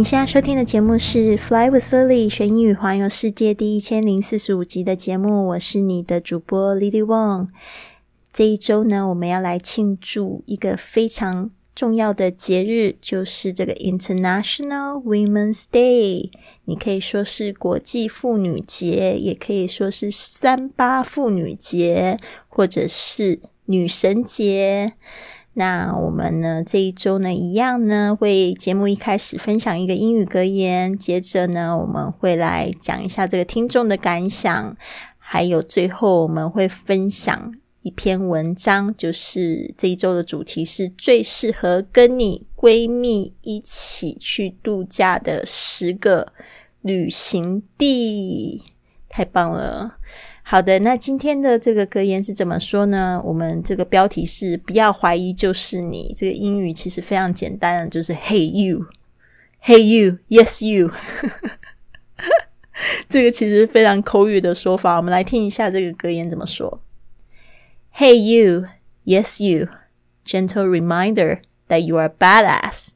您现在收听的节目是《Fly with Lily》学英语环游世界第一千零四十五集的节目，我是你的主播 Lily Wong。这一周呢，我们要来庆祝一个非常重要的节日，就是这个 International Women's Day。你可以说是国际妇女节，也可以说是三八妇女节，或者是女神节。那我们呢这一周呢一样呢会节目一开始分享一个英语格言，接着呢我们会来讲一下这个听众的感想，还有最后我们会分享一篇文章，就是这一周的主题是最适合跟你闺蜜一起去度假的十个旅行地，太棒了。好的，那今天的这个格言是怎么说呢？我们这个标题是“不要怀疑就是你”。这个英语其实非常简单，就是 “Hey you”，“Hey you”，“Yes you”。这个其实非常口语的说法。我们来听一下这个格言怎么说：“Hey you，Yes you，gentle reminder that you are badass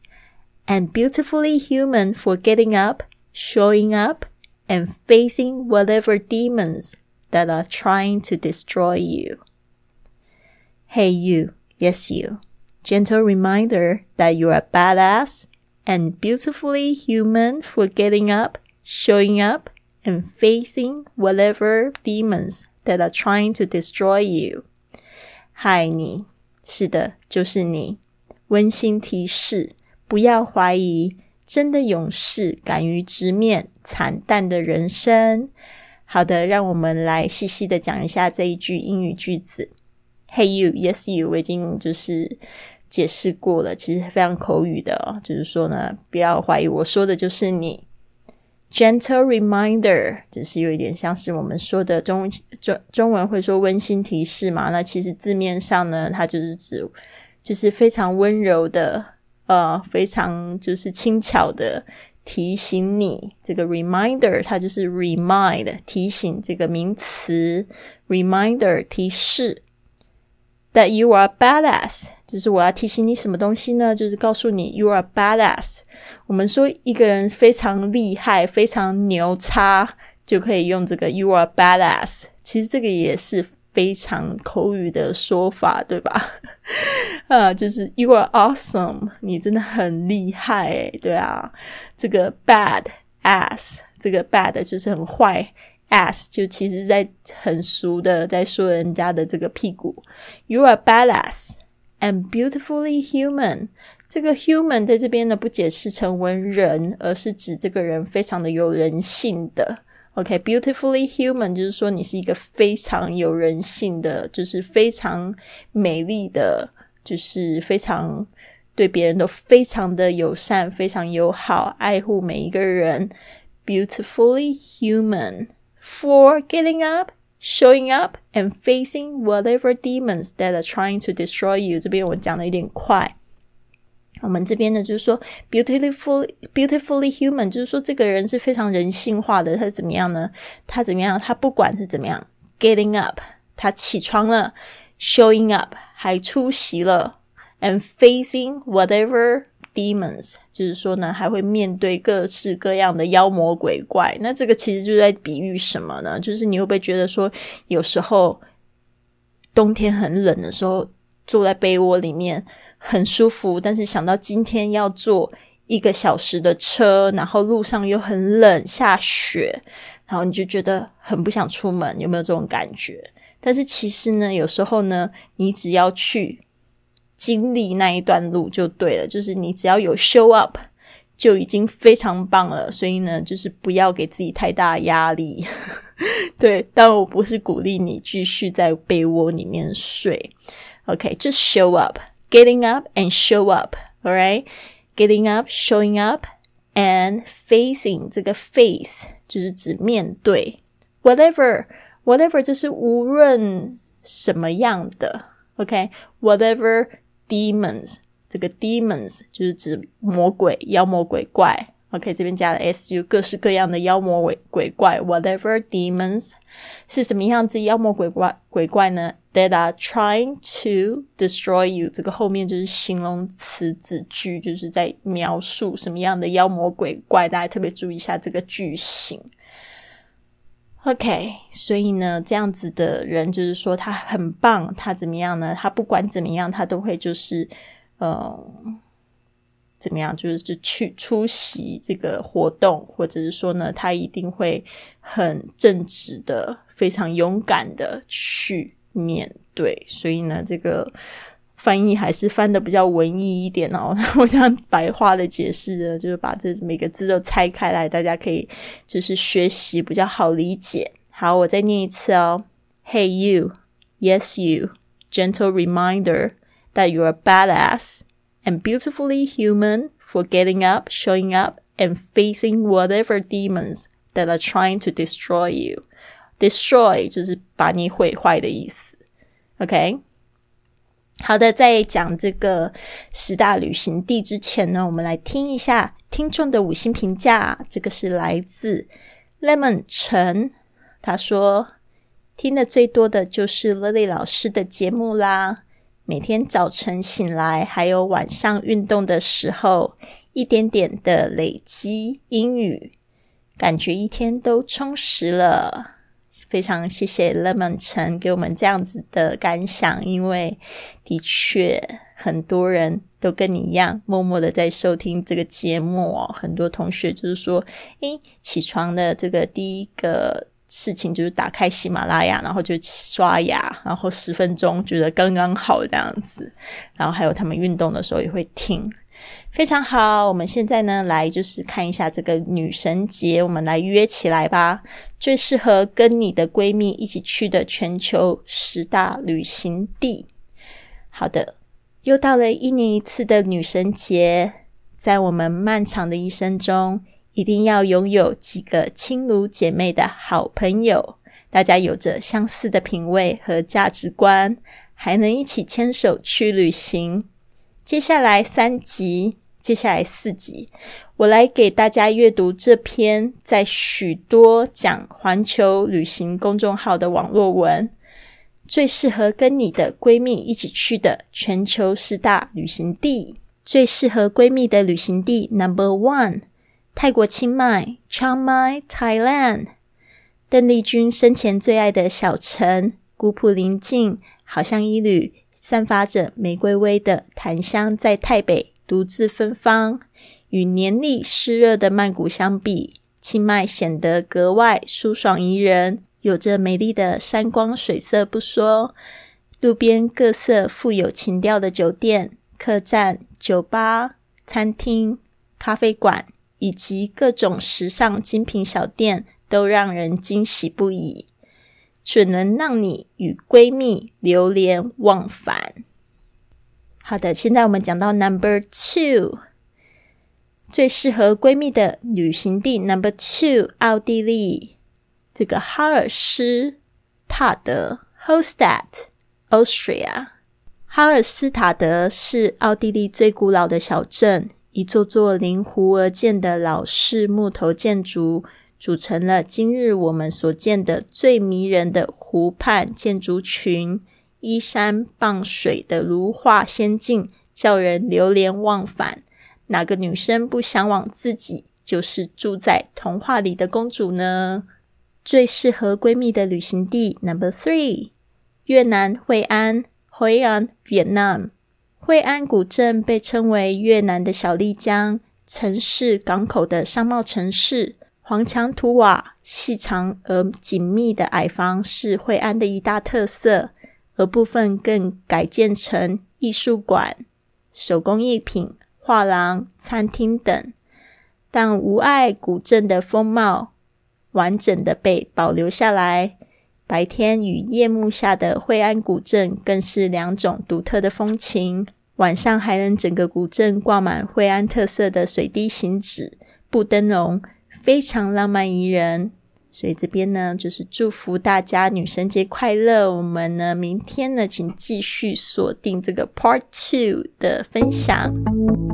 and beautifully human for getting up, showing up, and facing whatever demons.” that are trying to destroy you. Hey, you, yes, you. Gentle reminder that you are badass and beautifully human for getting up, showing up, and facing whatever demons that are trying to destroy you. 嗨，你是的，就是你。温馨提示：不要怀疑，真的勇士敢于直面惨淡的人生。 好的，让我们来细细的讲一下这一句英语句子。Hey you, yes you，我已经就是解释过了，其实非常口语的哦。就是说呢，不要怀疑我说的就是你。Gentle reminder，就是有一点像是我们说的中中中文会说温馨提示嘛。那其实字面上呢，它就是指就是非常温柔的，呃，非常就是轻巧的。提醒你，这个 reminder 它就是 remind 提醒这个名词，reminder 提示 that you are badass，就是我要提醒你什么东西呢？就是告诉你 you are badass。我们说一个人非常厉害、非常牛叉，就可以用这个 you are badass。其实这个也是非常口语的说法，对吧？啊，就是 you are awesome，你真的很厉害诶，对啊，这个 bad ass，这个 bad 就是很坏，ass 就其实在很熟的在说人家的这个屁股，you are badass and beautifully human，这个 human 在这边呢不解释成为人，而是指这个人非常的有人性的。，OK，beautifully human 就是说你是一个非常有人性的，就是非常美丽的。就是非常对别人都非常的友善，非常友好，爱护每一个人。Beautifully human for getting up, showing up, and facing whatever demons that are trying to destroy you。这边我讲的有点快。 我们这边呢，就是说，beautiful, beautifully human，就是说这个人是非常人性化的。他怎么样呢？他怎么样？他不管是怎么样，getting up，他起床了；showing up。还出席了，and facing whatever demons，就是说呢，还会面对各式各样的妖魔鬼怪。那这个其实就在比喻什么呢？就是你会不会觉得说，有时候冬天很冷的时候，坐在被窝里面很舒服，但是想到今天要坐一个小时的车，然后路上又很冷，下雪，然后你就觉得很不想出门，有没有这种感觉？但是其实呢，有时候呢，你只要去经历那一段路就对了，就是你只要有 show up 就已经非常棒了。所以呢，就是不要给自己太大压力。对，但我不是鼓励你继续在被窝里面睡。OK，just show up，getting up and show up，all right。 getting up, showing up, and facing 这个 face 就是指面对 whatever whatever 就是无论什么样的，OK，whatever、okay? demons 这个 demons 就是指魔鬼、妖魔鬼怪。 OK，这边加了 su，各式各样的妖魔鬼鬼怪，whatever demons 是什么样子？妖魔鬼怪鬼怪呢？That are trying to destroy you，这个后面就是形容词子句，就是在描述什么样的妖魔鬼怪。大家特别注意一下这个句型。OK，所以呢，这样子的人就是说他很棒，他怎么样呢？他不管怎么样，他都会就是，嗯。怎么样？就是就去出席这个活动，或者是说呢，他一定会很正直的、非常勇敢的去面对。所以呢，这个翻译还是翻的比较文艺一点哦。我想白话的解释呢，就是把这每个字都拆开来，大家可以就是学习比较好理解。好，我再念一次哦。Hey you, yes you, gentle reminder that you're a badass. and beautifully human for getting up, showing up, and facing whatever demons that are trying to destroy you. Destroy 就是把你毁坏的意思。OK，好的，在讲这个十大旅行地之前呢，我们来听一下听众的五星评价。这个是来自 Lemon 陈，他说听的最多的就是 Lily 老师的节目啦。 每天早晨醒来，还有晚上运动的时候，一点点的累积英语，感觉一天都充实了。非常谢谢 Lemon 陈给我们这样子的感想，因为的确很多人都跟你一样，默默的在收听这个节目哦。很多同学就是说，诶，起床的这个第一个。事情就是打开喜马拉雅，然后就刷牙，然后十分钟觉得刚刚好这样子。然后还有他们运动的时候也会听，非常好。我们现在呢来就是看一下这个女神节，我们来约起来吧。最适合跟你的闺蜜一起去的全球十大旅行地。好的，又到了一年一次的女神节，在我们漫长的一生中。一定要拥有几个亲如姐妹的好朋友，大家有着相似的品味和价值观，还能一起牵手去旅行。接下来三集，接下来四集，我来给大家阅读这篇在许多讲环球旅行公众号的网络文，最适合跟你的闺蜜一起去的全球十大旅行地，最适合闺蜜的旅行地 Number One。泰国清迈 （Chiang Mai, Thailand），邓丽君生前最爱的小城，古朴宁静，好像一缕散发着玫瑰味的檀香，在台北独自芬芳。与黏腻湿热的曼谷相比，清迈显得格外舒爽宜人。有着美丽的山光水色不说，路边各色富有情调的酒店、客栈、酒吧、餐厅、咖啡馆。以及各种时尚精品小店都让人惊喜不已，准能让你与闺蜜流连忘返。好的，现在我们讲到 Number Two，最适合闺蜜的旅行地 Number Two，奥地利这个哈尔施塔德 h o s t a t Austria。哈尔斯塔德是奥地利最古老的小镇。一座座临湖而建的老式木头建筑，组成了今日我们所见的最迷人的湖畔建筑群，依山傍水的如画仙境，叫人流连忘返。哪个女生不向往自己就是住在童话里的公主呢？最适合闺蜜的旅行地 Number Three，越南惠安 （Hoi An, Vietnam）。惠安古镇被称为越南的小丽江，城市港口的商贸城市，黄墙土瓦、细长而紧密的矮房是惠安的一大特色，而部分更改建成艺术馆、手工艺品、画廊、餐厅等。但无碍古镇的风貌，完整的被保留下来。白天与夜幕下的惠安古镇更是两种独特的风情。晚上还能整个古镇挂满惠安特色的水滴形纸布灯笼，非常浪漫宜人。所以这边呢，就是祝福大家女神节快乐。我们呢，明天呢，请继续锁定这个 Part Two 的分享。